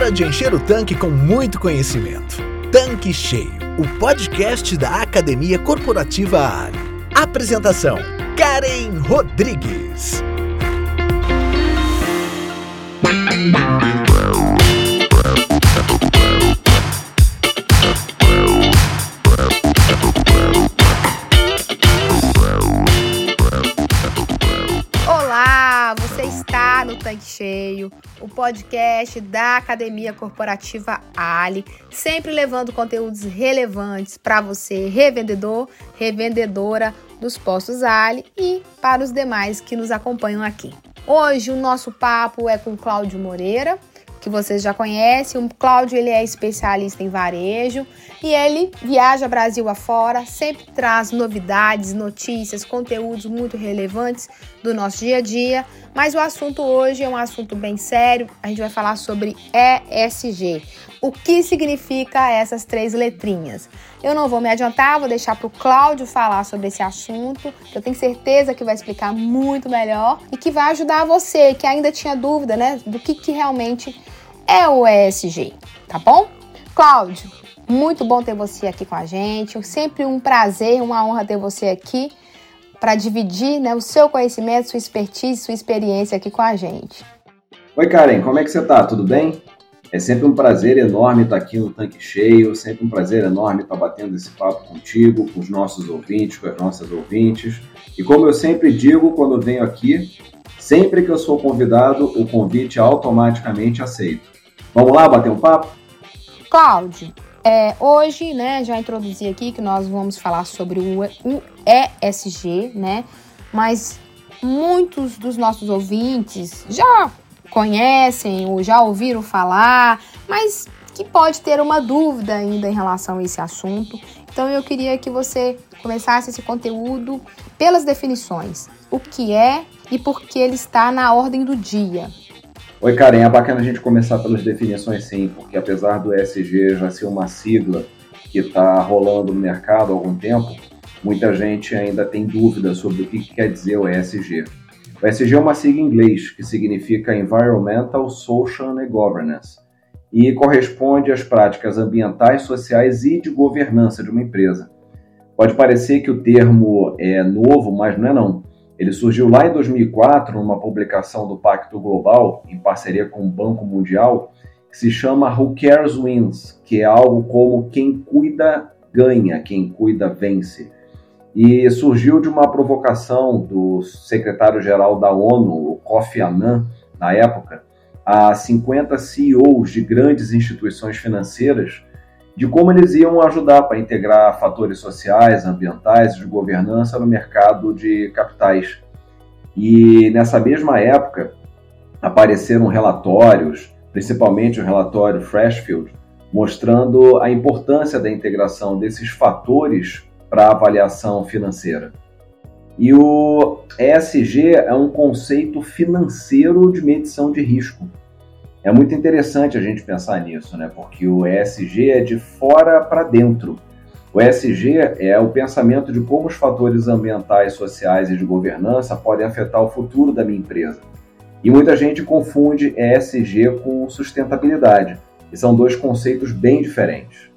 Hora de encher o tanque com muito conhecimento. Tanque Cheio, o podcast da Academia Corporativa Ali. Apresentação: Karen Rodrigues. O podcast da Academia Corporativa Ali, sempre levando conteúdos relevantes para você, revendedor, revendedora dos postos Ali e para os demais que nos acompanham aqui. Hoje o nosso papo é com Cláudio Moreira, que vocês já conhecem. O Cláudio ele é especialista em varejo e ele viaja Brasil afora, sempre traz novidades, notícias, conteúdos muito relevantes do nosso dia a dia. Mas o assunto hoje é um assunto bem sério. A gente vai falar sobre ESG. O que significa essas três letrinhas? Eu não vou me adiantar, vou deixar para o Cláudio falar sobre esse assunto, eu tenho certeza que vai explicar muito melhor e que vai ajudar você que ainda tinha dúvida, né, do que, que realmente é o ESG, tá bom? Cláudio, muito bom ter você aqui com a gente. Sempre um prazer, uma honra ter você aqui para dividir né, o seu conhecimento, sua expertise, sua experiência aqui com a gente. Oi, Karen, como é que você está? Tudo bem? É sempre um prazer enorme estar aqui no Tanque Cheio, sempre um prazer enorme estar batendo esse papo contigo, com os nossos ouvintes, com as nossas ouvintes. E como eu sempre digo quando venho aqui, sempre que eu sou convidado, o convite é automaticamente aceito. Vamos lá bater um papo? Cláudio, é, hoje, né, já introduzi aqui que nós vamos falar sobre o, ESG, né? Mas muitos dos nossos ouvintes já conhecem ou já ouviram falar, mas que pode ter uma dúvida ainda em relação a esse assunto. Então eu queria que você começasse esse conteúdo pelas definições. O que é e por que ele está na ordem do dia. Oi, Karen, é bacana a gente começar pelas definições sim, porque apesar do ESG já ser uma sigla que está rolando no mercado há algum tempo, muita gente ainda tem dúvidas sobre o que, que quer dizer o ESG. O ESG é uma sigla em inglês que significa Environmental, Social and Governance e corresponde às práticas ambientais, sociais e de governança de uma empresa. Pode parecer que o termo é novo, mas não é não. Ele surgiu lá em 2004 numa publicação do Pacto Global, em parceria com o Banco Mundial, que se chama Who Cares Wins, que é algo como quem cuida ganha, quem cuida vence. E surgiu de uma provocação do secretário-geral da ONU, o Kofi Annan, na época, a 50 CEOs de grandes instituições financeiras de como eles iam ajudar para integrar fatores sociais, ambientais de governança no mercado de capitais. E nessa mesma época apareceram relatórios, principalmente o relatório Freshfield, mostrando a importância da integração desses fatores para avaliação financeira. E o ESG é um conceito financeiro de medição de risco. É muito interessante a gente pensar nisso, né? Porque o ESG é de fora para dentro. O ESG é o pensamento de como os fatores ambientais, sociais e de governança podem afetar o futuro da minha empresa. E muita gente confunde ESG com sustentabilidade, e são dois conceitos bem diferentes.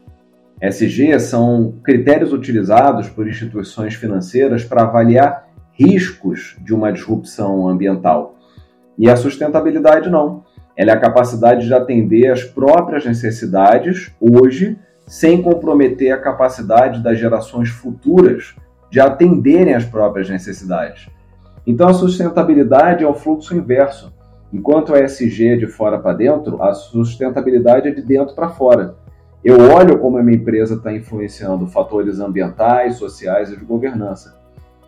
ESG são critérios utilizados por instituições financeiras para avaliar riscos de uma disrupção ambiental. E a sustentabilidade não ela é a capacidade de atender às próprias necessidades hoje, sem comprometer a capacidade das gerações futuras de atenderem às próprias necessidades. Então, a sustentabilidade é o fluxo inverso. Enquanto a ESG é de fora para dentro, a sustentabilidade é de dentro para fora. Eu olho como a minha empresa está influenciando fatores ambientais, sociais e de governança.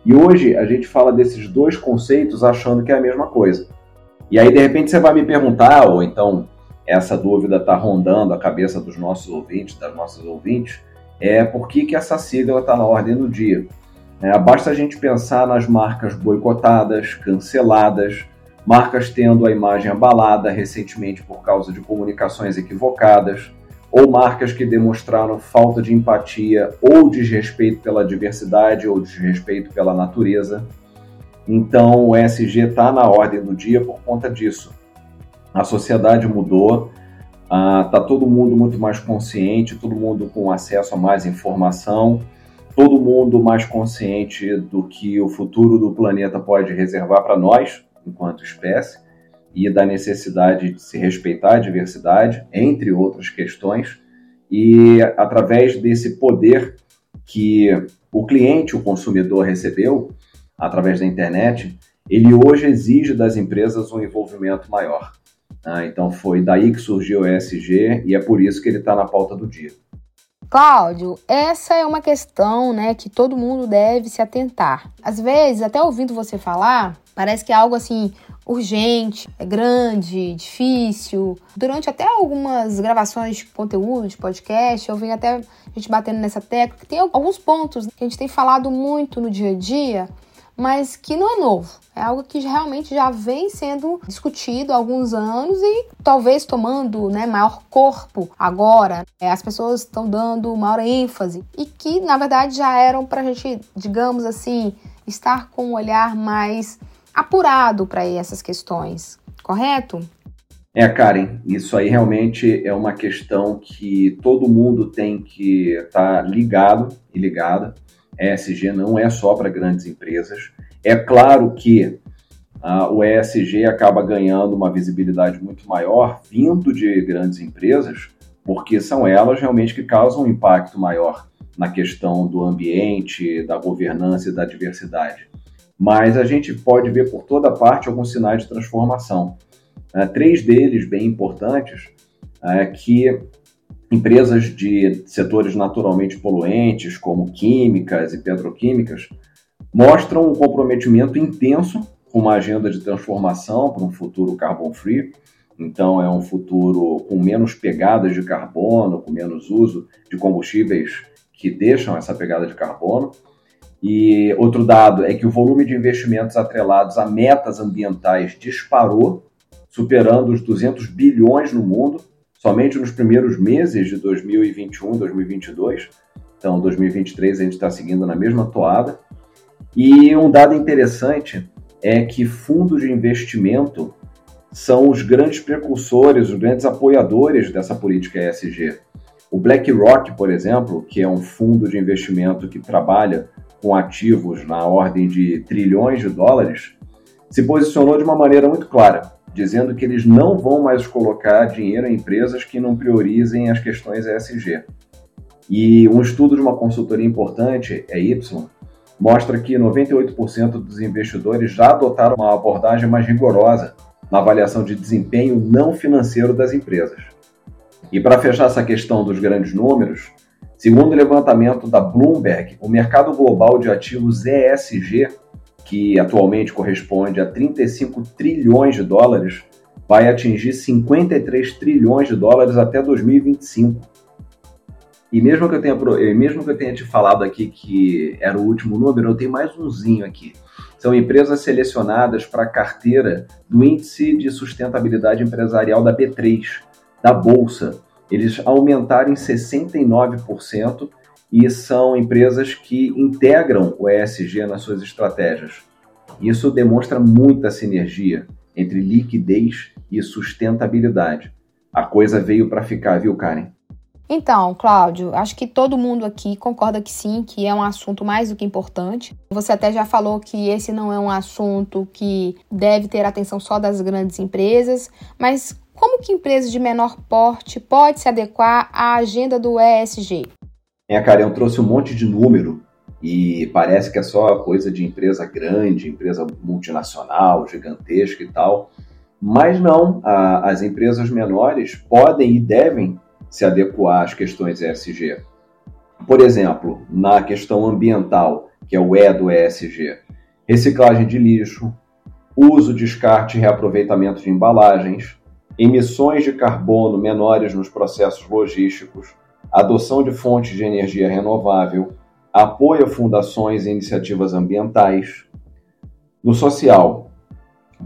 E hoje a gente fala desses dois conceitos achando que é a mesma coisa. E aí, de repente, você vai me perguntar, ou então essa dúvida está rondando a cabeça dos nossos ouvintes, das nossas ouvintes, é por que, que essa sigla está na ordem do dia. É, basta a gente pensar nas marcas boicotadas, canceladas, marcas tendo a imagem abalada recentemente por causa de comunicações equivocadas, ou marcas que demonstraram falta de empatia ou desrespeito pela diversidade ou desrespeito pela natureza. Então o ESG está na ordem do dia por conta disso. A sociedade mudou, Está ah, todo mundo muito mais consciente, todo mundo com acesso a mais informação, todo mundo mais consciente do que o futuro do planeta pode reservar para nós, enquanto espécie, e da necessidade de se respeitar a diversidade, entre outras questões, e através desse poder que o cliente, o consumidor recebeu através da internet, ele hoje exige das empresas um envolvimento maior. Ah, então foi daí que surgiu o ESG e é por isso que ele está na pauta do dia. Cláudio, essa é uma questão né, que todo mundo deve se atentar. Às vezes, até ouvindo você falar, parece que é algo assim urgente, é grande, difícil. Durante até algumas gravações de conteúdo, de podcast, eu venho até a gente batendo nessa tecla, que tem alguns pontos que a gente tem falado muito no dia a dia mas que não é novo. É algo que realmente já vem sendo discutido há alguns anos e talvez tomando né, maior corpo agora. É, as pessoas estão dando maior ênfase e que, na verdade, já eram para a gente, digamos assim, estar com um olhar mais apurado para essas questões, correto? É, Karen, isso aí realmente é uma questão que todo mundo tem que estar tá ligado e ligada ESG não é só para grandes empresas. É claro que ah, o ESG acaba ganhando uma visibilidade muito maior vindo de grandes empresas, porque são elas realmente que causam um impacto maior na questão do ambiente, da governança e da diversidade. Mas a gente pode ver por toda parte alguns sinais de transformação. Ah, três deles bem importantes é que empresas de setores naturalmente poluentes, como químicas e petroquímicas, mostram um comprometimento intenso com uma agenda de transformação para um futuro carbon free. Então, é um futuro com menos pegadas de carbono, com menos uso de combustíveis que deixam essa pegada de carbono. E outro dado é que o volume de investimentos atrelados a metas ambientais disparou, superando os 200 bilhões no mundo somente nos primeiros meses de 2021, 2022. Então, 2023 a gente está seguindo na mesma toada. E um dado interessante é que fundos de investimento são os grandes precursores, os grandes apoiadores dessa política ESG. O BlackRock, por exemplo, que é um fundo de investimento que trabalha com ativos na ordem de trilhões de dólares, se posicionou de uma maneira muito clara dizendo que eles não vão mais colocar dinheiro em empresas que não priorizem as questões ESG. E um estudo de uma consultoria importante, é Y, mostra que 98% dos investidores já adotaram uma abordagem mais rigorosa na avaliação de desempenho não financeiro das empresas. E para fechar essa questão dos grandes números, segundo o levantamento da Bloomberg, o mercado global de ativos ESG que atualmente corresponde a 35 trilhões de dólares, vai atingir 53 trilhões de dólares até 2025. E mesmo que eu tenha, mesmo que eu tenha te falado aqui que era o último número, eu tenho mais umzinho aqui. São empresas selecionadas para a carteira do Índice de Sustentabilidade Empresarial da B3, da Bolsa. Eles aumentaram em 69% e são empresas que integram o ESG nas suas estratégias. Isso demonstra muita sinergia entre liquidez e sustentabilidade. A coisa veio para ficar, viu, Karen? Então, Cláudio, acho que todo mundo aqui concorda que sim, que é um assunto mais do que importante. Você até já falou que esse não é um assunto que deve ter atenção só das grandes empresas, mas como que empresas de menor porte pode se adequar à agenda do ESG? É, cara, eu trouxe um monte de número e parece que é só coisa de empresa grande, empresa multinacional, gigantesca e tal. Mas não, a, as empresas menores podem e devem se adequar às questões ESG. Por exemplo, na questão ambiental, que é o E do ESG, reciclagem de lixo, uso, descarte e reaproveitamento de embalagens, emissões de carbono menores nos processos logísticos, adoção de fontes de energia renovável, apoio a fundações e iniciativas ambientais. No social,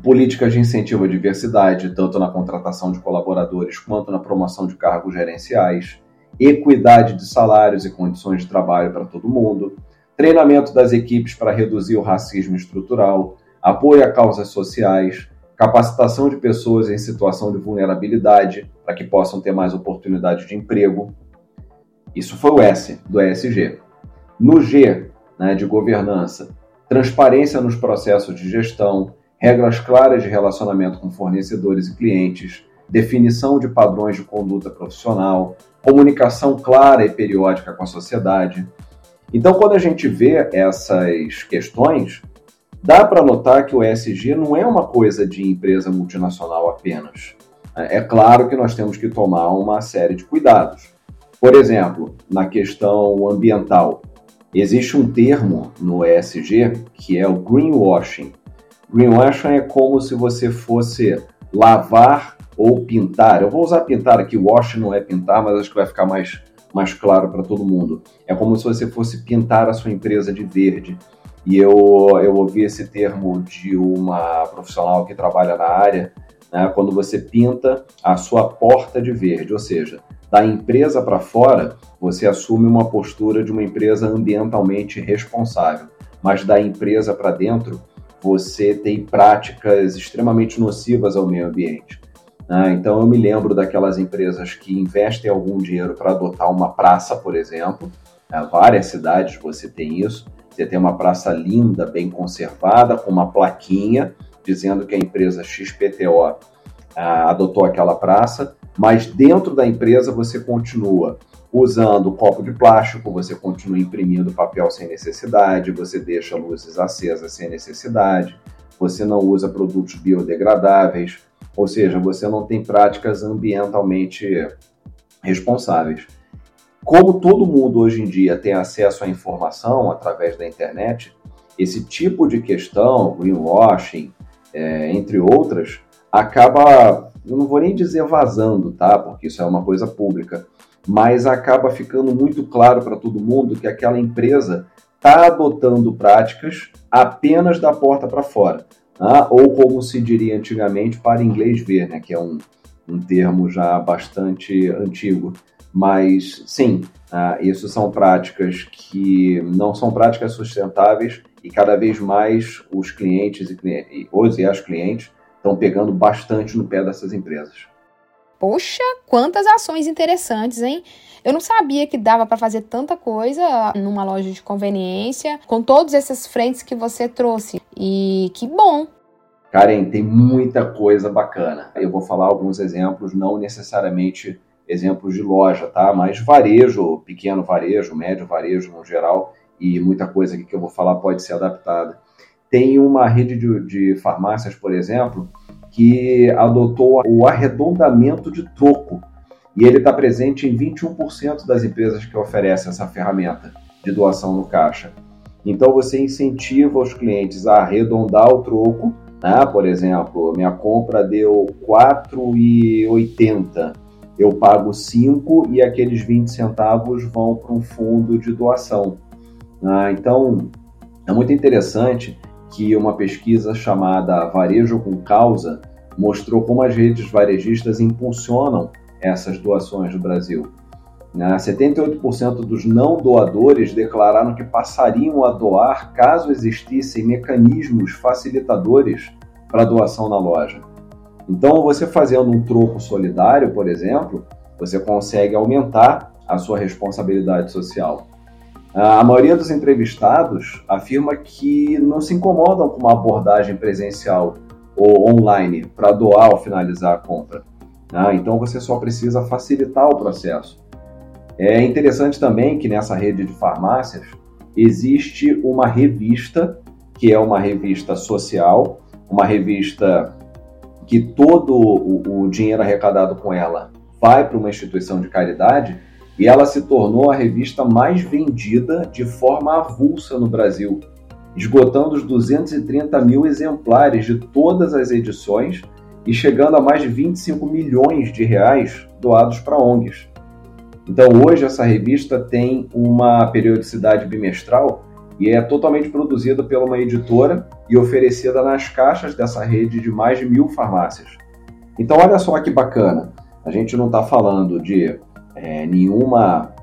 políticas de incentivo à diversidade, tanto na contratação de colaboradores quanto na promoção de cargos gerenciais, equidade de salários e condições de trabalho para todo mundo, treinamento das equipes para reduzir o racismo estrutural, apoio a causas sociais, capacitação de pessoas em situação de vulnerabilidade para que possam ter mais oportunidade de emprego. Isso foi o S do ESG. No G, né, de governança, transparência nos processos de gestão, regras claras de relacionamento com fornecedores e clientes, definição de padrões de conduta profissional, comunicação clara e periódica com a sociedade. Então, quando a gente vê essas questões, dá para notar que o ESG não é uma coisa de empresa multinacional apenas. É claro que nós temos que tomar uma série de cuidados. Por exemplo, na questão ambiental, existe um termo no ESG que é o greenwashing. Greenwashing é como se você fosse lavar ou pintar. Eu vou usar pintar aqui, wash não é pintar, mas acho que vai ficar mais, mais claro para todo mundo. É como se você fosse pintar a sua empresa de verde. E eu, eu ouvi esse termo de uma profissional que trabalha na área, né, quando você pinta a sua porta de verde, ou seja, da empresa para fora, você assume uma postura de uma empresa ambientalmente responsável, mas da empresa para dentro, você tem práticas extremamente nocivas ao meio ambiente. Né? Então, eu me lembro daquelas empresas que investem algum dinheiro para adotar uma praça, por exemplo. Né? Várias cidades você tem isso. Você tem uma praça linda, bem conservada, com uma plaquinha dizendo que a empresa XPTO ah, adotou aquela praça, mas dentro da empresa você continua usando copo de plástico, você continua imprimindo papel sem necessidade, você deixa luzes acesas sem necessidade, você não usa produtos biodegradáveis, ou seja, você não tem práticas ambientalmente responsáveis. Como todo mundo hoje em dia tem acesso à informação através da internet, esse tipo de questão, greenwashing, é, entre outras, acaba, eu não vou nem dizer vazando, tá? Porque isso é uma coisa pública, mas acaba ficando muito claro para todo mundo que aquela empresa está adotando práticas apenas da porta para fora ah, ou como se diria antigamente, para inglês ver, né, que é um, um termo já bastante antigo. Mas sim, ah, isso são práticas que não são práticas sustentáveis e cada vez mais os clientes e os e as clientes estão pegando bastante no pé dessas empresas. Poxa, quantas ações interessantes, hein? Eu não sabia que dava para fazer tanta coisa numa loja de conveniência com todos esses frentes que você trouxe. E que bom. Karen, tem muita coisa bacana. Eu vou falar alguns exemplos, não necessariamente exemplos de loja, tá? Mas varejo, pequeno varejo, médio varejo no geral, e muita coisa aqui que eu vou falar pode ser adaptada. Tem uma rede de, de farmácias, por exemplo, que adotou o arredondamento de troco. E ele está presente em 21% das empresas que oferecem essa ferramenta de doação no caixa. Então você incentiva os clientes a arredondar o troco, né? por exemplo, minha compra deu 4,80, eu pago 5 e aqueles 20 centavos vão para um fundo de doação. Né? Então é muito interessante que uma pesquisa chamada Varejo com Causa mostrou como as redes varejistas impulsionam essas doações no Brasil. 78% né? dos não doadores declararam que passariam a doar caso existissem mecanismos facilitadores para doação na loja. Então, você fazendo um troco solidário, por exemplo, você consegue aumentar a sua responsabilidade social. A maioria dos entrevistados afirma que não se incomodam com uma abordagem presencial ou online para doar ao finalizar a compra. Né? Então você só precisa facilitar o processo. É interessante também que nessa rede de farmácias existe uma revista, que é uma revista social, uma revista que todo o, o dinheiro arrecadado com ela vai para uma instituição de caridade e ela se tornou a revista mais vendida de forma avulsa no Brasil, esgotando os 230 mil exemplares de todas as edições e chegando a mais de 25 milhões de reais doados para ONGs. Então hoje essa revista tem uma periodicidade bimestral e é totalmente produzida por uma editora e oferecida nas caixas dessa rede de mais de mil farmácias. Então olha só que bacana, a gente não está falando de é, nenhuma,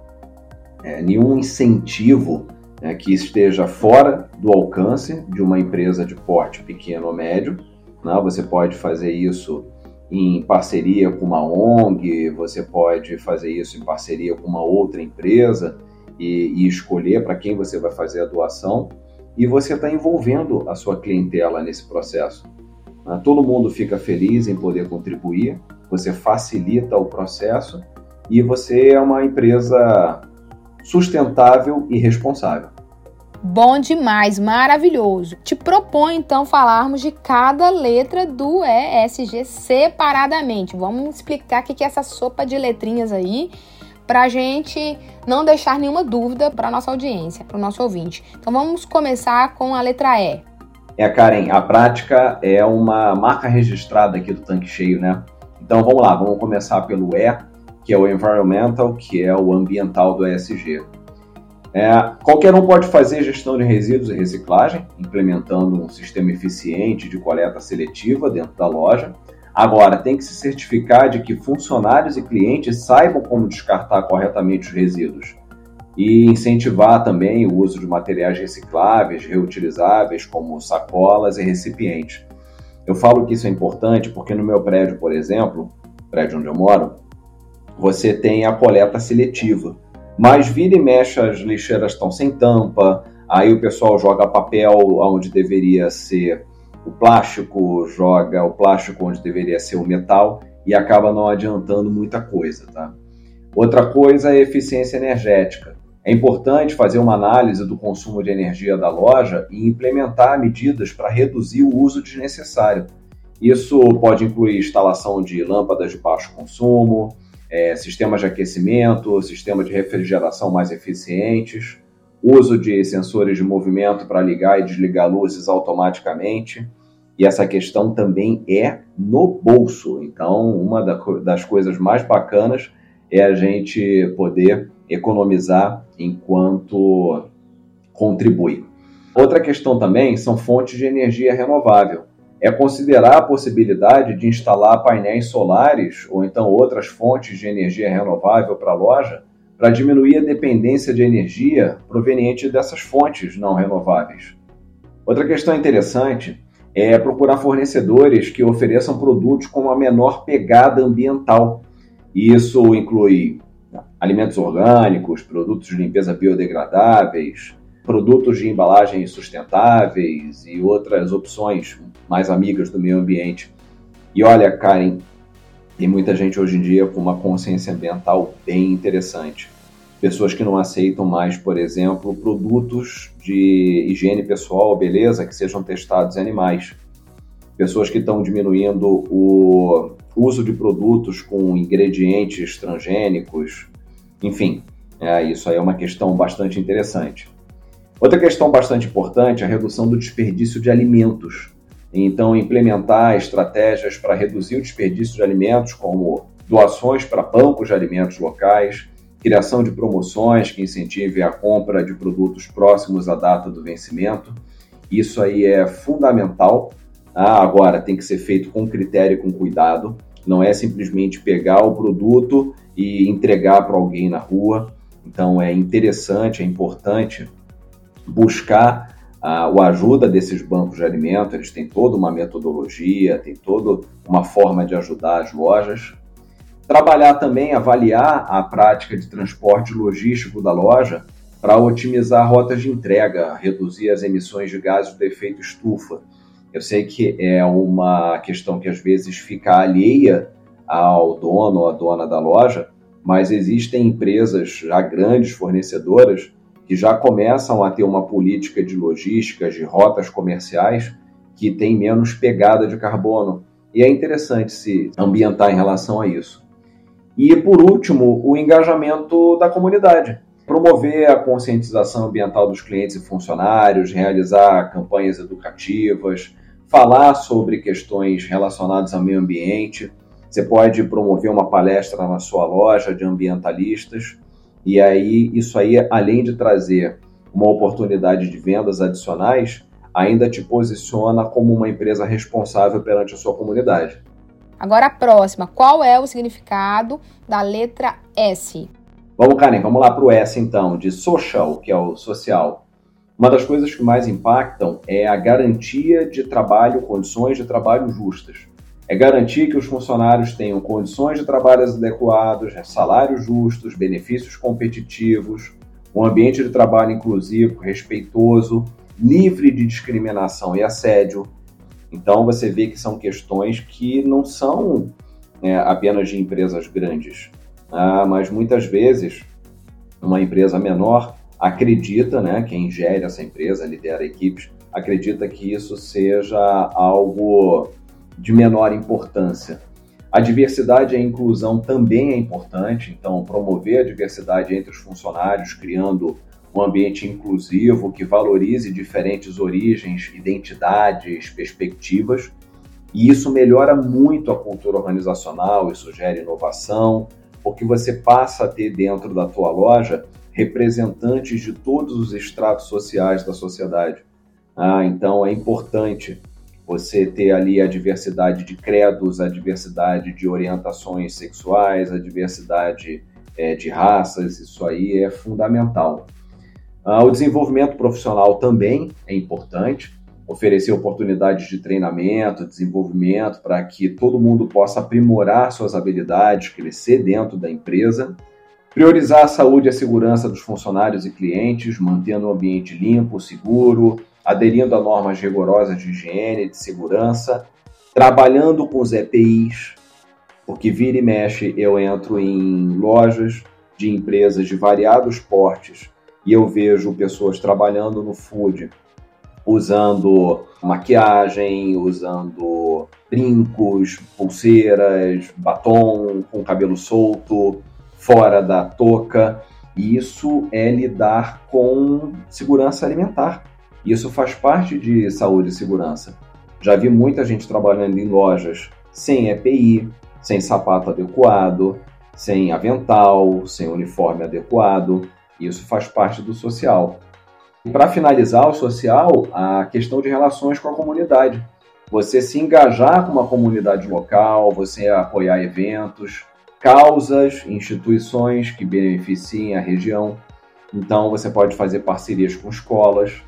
é, nenhum incentivo né, que esteja fora do alcance de uma empresa de porte pequeno ou médio. Né? Você pode fazer isso em parceria com uma ONG, você pode fazer isso em parceria com uma outra empresa e, e escolher para quem você vai fazer a doação e você está envolvendo a sua clientela nesse processo. Ah, todo mundo fica feliz em poder contribuir, você facilita o processo e você é uma empresa sustentável e responsável. Bom demais, maravilhoso. Te proponho então falarmos de cada letra do ESG separadamente. Vamos explicar o que é essa sopa de letrinhas aí, para a gente não deixar nenhuma dúvida para nossa audiência, para o nosso ouvinte. Então vamos começar com a letra E. É, Karen, a prática é uma marca registrada aqui do tanque cheio, né? Então vamos lá, vamos começar pelo E, que é o environmental, que é o ambiental do ESG. É, qualquer um pode fazer gestão de resíduos e reciclagem, implementando um sistema eficiente de coleta seletiva dentro da loja. Agora, tem que se certificar de que funcionários e clientes saibam como descartar corretamente os resíduos e incentivar também o uso de materiais recicláveis, reutilizáveis, como sacolas e recipientes. Eu falo que isso é importante porque no meu prédio, por exemplo, prédio onde eu moro, você tem a coleta seletiva mas vira e mexe, as lixeiras estão sem tampa, aí o pessoal joga papel onde deveria ser o plástico, joga o plástico onde deveria ser o metal e acaba não adiantando muita coisa, tá? Outra coisa é eficiência energética. É importante fazer uma análise do consumo de energia da loja e implementar medidas para reduzir o uso desnecessário. Isso pode incluir instalação de lâmpadas de baixo consumo, é, sistemas de aquecimento, sistema de refrigeração mais eficientes, uso de sensores de movimento para ligar e desligar luzes automaticamente. E essa questão também é no bolso. Então, uma das coisas mais bacanas é a gente poder economizar enquanto contribui. Outra questão também são fontes de energia renovável é considerar a possibilidade de instalar painéis solares ou então outras fontes de energia renovável para a loja para diminuir a dependência de energia proveniente dessas fontes não renováveis. Outra questão interessante é procurar fornecedores que ofereçam produtos com uma menor pegada ambiental. Isso inclui alimentos orgânicos, produtos de limpeza biodegradáveis, produtos de embalagem sustentáveis e outras opções mais amigas do meio ambiente. E olha, Karen, tem muita gente hoje em dia com uma consciência ambiental bem interessante. Pessoas que não aceitam mais, por exemplo, produtos de higiene pessoal, beleza, que sejam testados em animais. Pessoas que estão diminuindo o uso de produtos com ingredientes transgênicos. Enfim, é, isso aí é uma questão bastante interessante. Outra questão bastante importante é a redução do desperdício de alimentos. Então, implementar estratégias para reduzir o desperdício de alimentos, como doações para bancos de alimentos locais, criação de promoções que incentivem a compra de produtos próximos à data do vencimento. Isso aí é fundamental. Ah, agora, tem que ser feito com critério e com cuidado. Não é simplesmente pegar o produto e entregar para alguém na rua. Então, é interessante, é importante buscar a, a ajuda desses bancos de alimentos, eles têm toda uma metodologia, tem toda uma forma de ajudar as lojas. Trabalhar também, avaliar a prática de transporte logístico da loja para otimizar rotas de entrega, reduzir as emissões de gases do efeito estufa. Eu sei que é uma questão que às vezes fica alheia ao dono ou à dona da loja, mas existem empresas já grandes fornecedoras que já começam a ter uma política de logística, de rotas comerciais que tem menos pegada de carbono. E é interessante se ambientar em relação a isso. E, por último, o engajamento da comunidade. Promover a conscientização ambiental dos clientes e funcionários, realizar campanhas educativas, falar sobre questões relacionadas ao meio ambiente. Você pode promover uma palestra na sua loja de ambientalistas e aí, isso aí, além de trazer uma oportunidade de vendas adicionais, ainda te posiciona como uma empresa responsável perante a sua comunidade. Agora a próxima, qual é o significado da letra S? Vamos, Karen, vamos lá para o S então, de social, que é o social. Uma das coisas que mais impactam é a garantia de trabalho, condições de trabalho justas. É garantir que os funcionários tenham condições de trabalho adequadas, salários justos, benefícios competitivos, um ambiente de trabalho inclusivo, respeitoso, livre de discriminação e assédio. Então você vê que são questões que não são é, apenas de empresas grandes, ah, mas muitas vezes uma empresa menor acredita, né, quem gere essa empresa, lidera equipes, acredita que isso seja algo de menor importância. A diversidade e a inclusão também é importante, então promover a diversidade entre os funcionários, criando um ambiente inclusivo que valorize diferentes origens, identidades, perspectivas. E isso melhora muito a cultura organizacional, isso gera inovação, porque você passa a ter dentro da tua loja representantes de todos os estratos sociais da sociedade. Ah, então é importante você ter ali a diversidade de credos, a diversidade de orientações sexuais, a diversidade é, de raças, isso aí é fundamental. Ah, o desenvolvimento profissional também é importante, oferecer oportunidades de treinamento, desenvolvimento, para que todo mundo possa aprimorar suas habilidades, crescer dentro da empresa. Priorizar a saúde e a segurança dos funcionários e clientes, mantendo o ambiente limpo, seguro, aderindo a normas rigorosas de higiene, de segurança, trabalhando com os EPIs, porque vira e mexe eu entro em lojas de empresas de variados portes e eu vejo pessoas trabalhando no food usando maquiagem, usando brincos, pulseiras, batom, com cabelo solto, fora da touca. E isso é lidar com segurança alimentar. Isso faz parte de saúde e segurança. Já vi muita gente trabalhando em lojas sem EPI, sem sapato adequado, sem avental, sem uniforme adequado. Isso faz parte do social. E para finalizar o social, a questão de relações com a comunidade. Você se engajar com uma comunidade local, você apoiar eventos, causas, instituições que beneficiem a região. Então você pode fazer parcerias com escolas,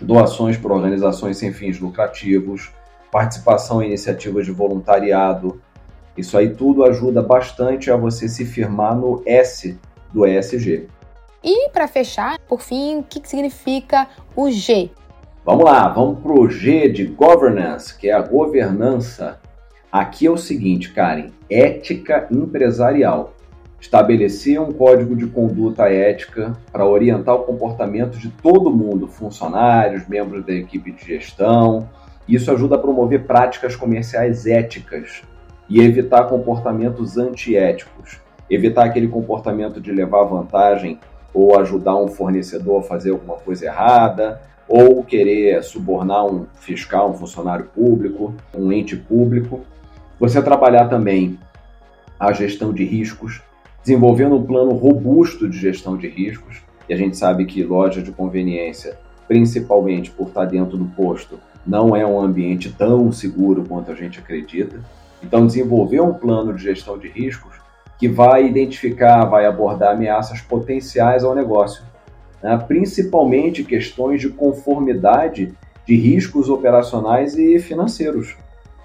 doações para organizações sem fins lucrativos, participação em iniciativas de voluntariado. Isso aí tudo ajuda bastante a você se firmar no S do ESG. E para fechar, por fim, o que significa o G? Vamos lá, vamos para o G de governance, que é a governança. Aqui é o seguinte, Karen: ética empresarial estabelecer um código de conduta ética para orientar o comportamento de todo mundo, funcionários, membros da equipe de gestão. Isso ajuda a promover práticas comerciais éticas e evitar comportamentos antiéticos, evitar aquele comportamento de levar vantagem ou ajudar um fornecedor a fazer alguma coisa errada, ou querer subornar um fiscal, um funcionário público, um ente público. Você trabalhar também a gestão de riscos, desenvolvendo um plano robusto de gestão de riscos. E a gente sabe que loja de conveniência, principalmente por estar dentro do posto, não é um ambiente tão seguro quanto a gente acredita. Então, desenvolver um plano de gestão de riscos que vai identificar, vai abordar ameaças potenciais ao negócio, né? principalmente questões de conformidade de riscos operacionais e financeiros.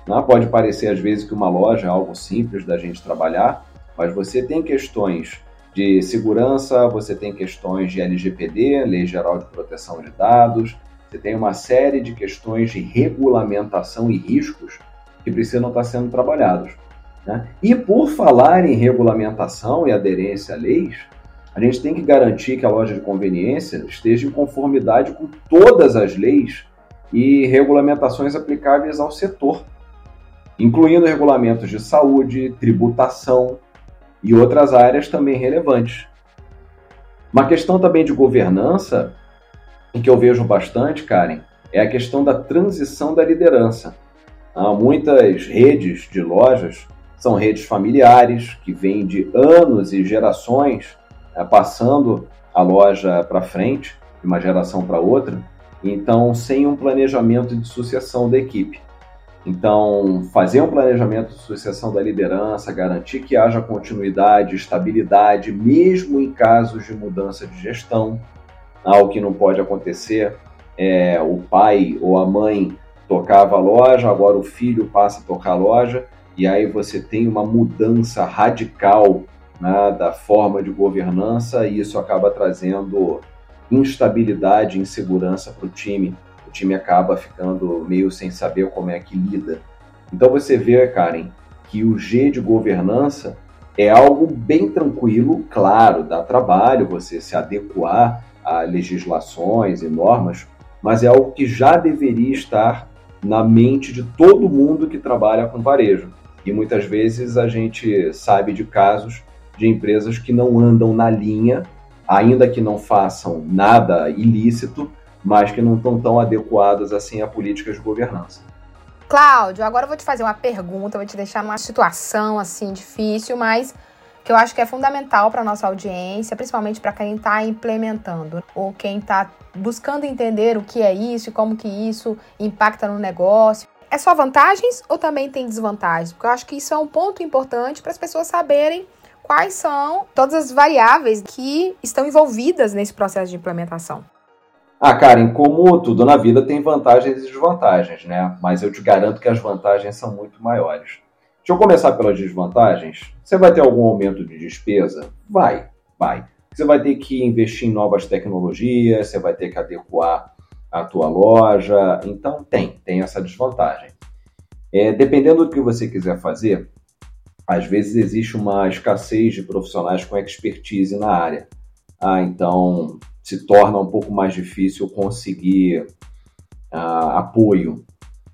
Né? Pode parecer às vezes que uma loja é algo simples da gente trabalhar, mas você tem questões de segurança, você tem questões de LGPD, Lei Geral de Proteção de Dados, você tem uma série de questões de regulamentação e riscos que precisam estar sendo trabalhados. Né? E por falar em regulamentação e aderência a leis, a gente tem que garantir que a loja de conveniência esteja em conformidade com todas as leis e regulamentações aplicáveis ao setor, incluindo regulamentos de saúde, tributação, e outras áreas também relevantes. Uma questão também de governança, em que eu vejo bastante, Karen, é a questão da transição da liderança. Há muitas redes de lojas são redes familiares que vêm de anos e gerações é, passando a loja para frente, de uma geração para outra, então sem um planejamento de sucessão da equipe. Então, fazer um planejamento de sucessão da liderança, garantir que haja continuidade, estabilidade, mesmo em casos de mudança de gestão. Algo que não pode acontecer é o pai ou a mãe tocava a loja, agora o filho passa a tocar a loja, e aí você tem uma mudança radical né, da forma de governança, e isso acaba trazendo instabilidade, insegurança para o time. O time acaba ficando meio sem saber como é que lida. Então você vê, Karen, que o G de governança é algo bem tranquilo, claro, dá trabalho você se adequar a legislações e normas, mas é algo que já deveria estar na mente de todo mundo que trabalha com varejo. E muitas vezes a gente sabe de casos de empresas que não andam na linha, ainda que não façam nada ilícito, mas que não estão tão adequadas assim a políticas de governança. Cláudio, agora eu vou te fazer uma pergunta, vou te deixar numa situação assim difícil, mas que eu acho que é fundamental para nossa audiência, principalmente para quem está implementando ou quem está buscando entender o que é isso e como que isso impacta no negócio. É só vantagens ou também tem desvantagens? Porque eu acho que isso é um ponto importante para as pessoas saberem quais são todas as variáveis que estão envolvidas nesse processo de implementação. Ah, Karen, como tudo na vida tem vantagens e desvantagens, né? Mas eu te garanto que as vantagens são muito maiores. Deixa eu começar pelas desvantagens. Você vai ter algum aumento de despesa? Vai, vai. Você vai ter que investir em novas tecnologias, você vai ter que adequar a tua loja. Então tem, tem essa desvantagem. É, dependendo do que você quiser fazer, às vezes existe uma escassez de profissionais com expertise na área. Ah, então se torna um pouco mais difícil conseguir ah, apoio.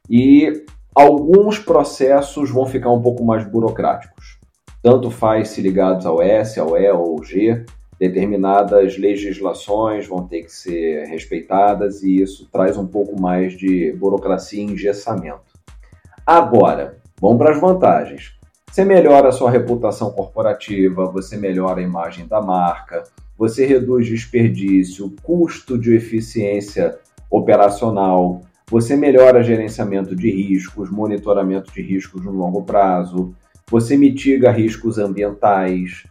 E alguns processos vão ficar um pouco mais burocráticos. Tanto faz se ligados ao S, ao E ou ao G, determinadas legislações vão ter que ser respeitadas e isso traz um pouco mais de burocracia e engessamento. Agora, vamos para as vantagens. Você melhora a sua reputação corporativa, você melhora a imagem da marca, você reduz desperdício, custo de eficiência operacional, você melhora gerenciamento de riscos, monitoramento de riscos no longo prazo, você mitiga riscos ambientais,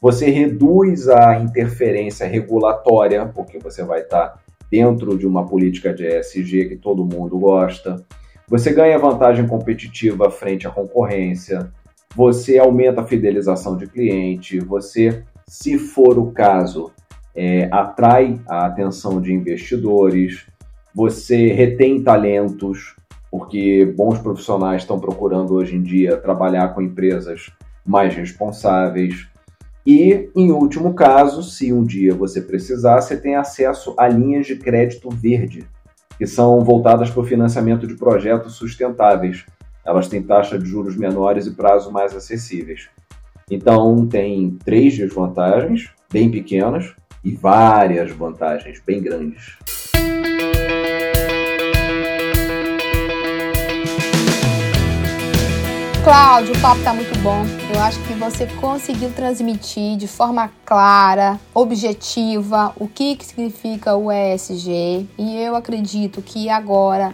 você reduz a interferência regulatória, porque você vai estar dentro de uma política de ESG que todo mundo gosta. Você ganha vantagem competitiva frente à concorrência, você aumenta a fidelização de cliente, você, se for o caso, é, atrai a atenção de investidores, você retém talentos, porque bons profissionais estão procurando hoje em dia trabalhar com empresas mais responsáveis. E, em último caso, se um dia você precisar, você tem acesso a linhas de crédito verde, que são voltadas para o financiamento de projetos sustentáveis. Elas têm taxa de juros menores e prazo mais acessíveis. Então, tem três desvantagens bem pequenas e várias vantagens bem grandes. Cláudio, o papo tá muito bom. Eu acho que você conseguiu transmitir de forma clara, objetiva, o que, que significa o ESG. E eu acredito que agora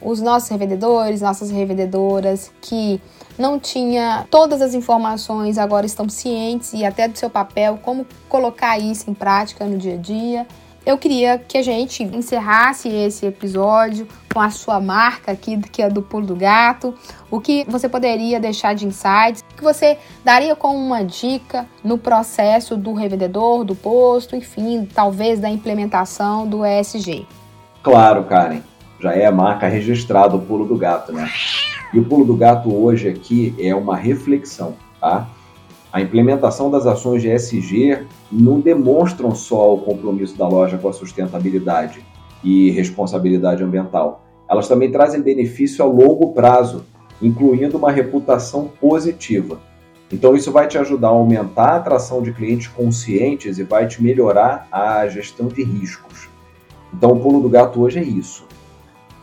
os nossos revendedores, nossas revendedoras que não tinha todas as informações agora estão cientes e até do seu papel, como colocar isso em prática no dia a dia. Eu queria que a gente encerrasse esse episódio com a sua marca aqui, que é do Pulo do Gato. O que você poderia deixar de insights? O que você daria como uma dica no processo do revendedor, do posto, enfim, talvez da implementação do ESG? Claro, Karen. Já é a marca registrada, o Pulo do Gato, né? E o Pulo do Gato hoje aqui é uma reflexão, tá? A implementação das ações de ESG não demonstram só o compromisso da loja com a sustentabilidade e responsabilidade ambiental. Elas também trazem benefício a longo prazo, incluindo uma reputação positiva. Então, isso vai te ajudar a aumentar a atração de clientes conscientes e vai te melhorar a gestão de riscos. Então, o pulo do gato hoje é isso.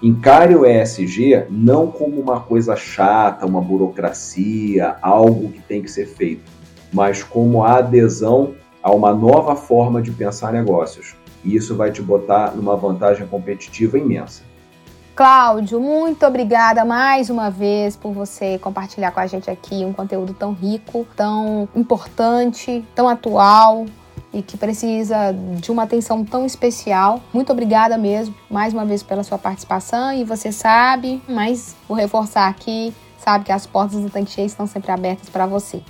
Encare o ESG não como uma coisa chata, uma burocracia, algo que tem que ser feito mas como a adesão a uma nova forma de pensar negócios. E isso vai te botar numa vantagem competitiva imensa. Cláudio, muito obrigada mais uma vez por você compartilhar com a gente aqui um conteúdo tão rico, tão importante, tão atual e que precisa de uma atenção tão especial. Muito obrigada mesmo, mais uma vez, pela sua participação. E você sabe, mas vou reforçar aqui, sabe que as portas do Tanque Cheio estão sempre abertas para você.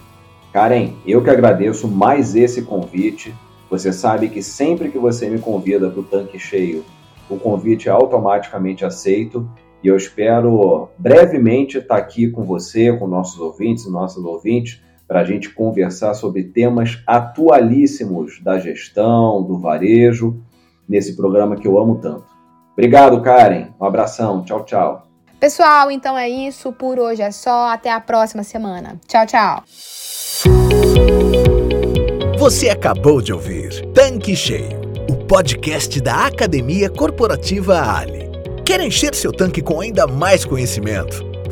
Karen, eu que agradeço mais esse convite. Você sabe que sempre que você me convida para o Tanque Cheio, o convite é automaticamente aceito. E eu espero brevemente estar aqui com você, com nossos ouvintes e nossas ouvintes, para a gente conversar sobre temas atualíssimos da gestão, do varejo, nesse programa que eu amo tanto. Obrigado, Karen. Um abração. Tchau, tchau. Pessoal, então é isso. Por hoje é só. Até a próxima semana. Tchau, tchau. Você acabou de ouvir Tanque Cheio, o podcast da Academia Corporativa Ali. Quer encher seu tanque com ainda mais conhecimento?